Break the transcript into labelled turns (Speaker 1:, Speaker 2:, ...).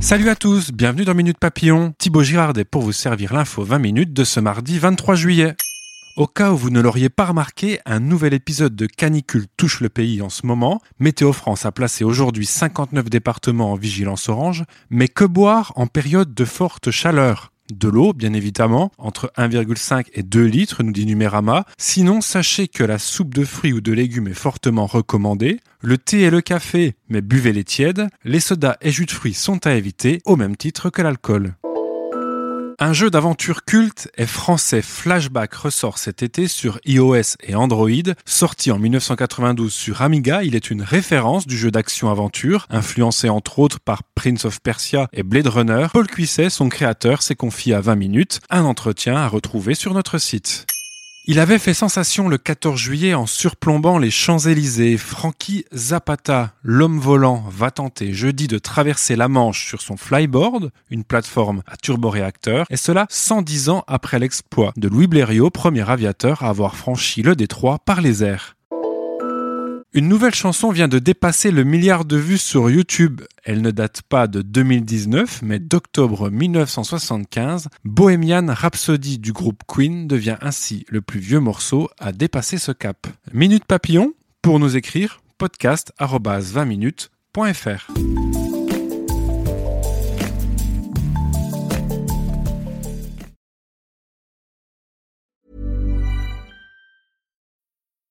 Speaker 1: Salut à tous, bienvenue dans Minute Papillon. Thibaut Girardet pour vous servir l'info 20 minutes de ce mardi 23 juillet. Au cas où vous ne l'auriez pas remarqué, un nouvel épisode de canicule touche le pays en ce moment. Météo France a placé aujourd'hui 59 départements en vigilance orange. Mais que boire en période de forte chaleur? De l'eau, bien évidemment, entre 1,5 et 2 litres, nous dit Numérama. Sinon, sachez que la soupe de fruits ou de légumes est fortement recommandée. Le thé et le café, mais buvez-les tièdes. Les sodas et jus de fruits sont à éviter, au même titre que l'alcool. Un jeu d'aventure culte et français Flashback ressort cet été sur iOS et Android. Sorti en 1992 sur Amiga, il est une référence du jeu d'action-aventure, influencé entre autres par Prince of Persia et Blade Runner. Paul Cuisset, son créateur, s'est confié à 20 minutes. Un entretien à retrouver sur notre site. Il avait fait sensation le 14 juillet en surplombant les Champs-Élysées. Frankie Zapata, l'homme volant, va tenter jeudi de traverser la Manche sur son flyboard, une plateforme à turboréacteur, et cela 110 ans après l'exploit de Louis Blériot, premier aviateur à avoir franchi le détroit par les airs. Une nouvelle chanson vient de dépasser le milliard de vues sur YouTube. Elle ne date pas de 2019, mais d'octobre 1975. Bohemian Rhapsody du groupe Queen devient ainsi le plus vieux morceau à dépasser ce cap. Minute Papillon, pour nous écrire, podcast 20 minutes.fr.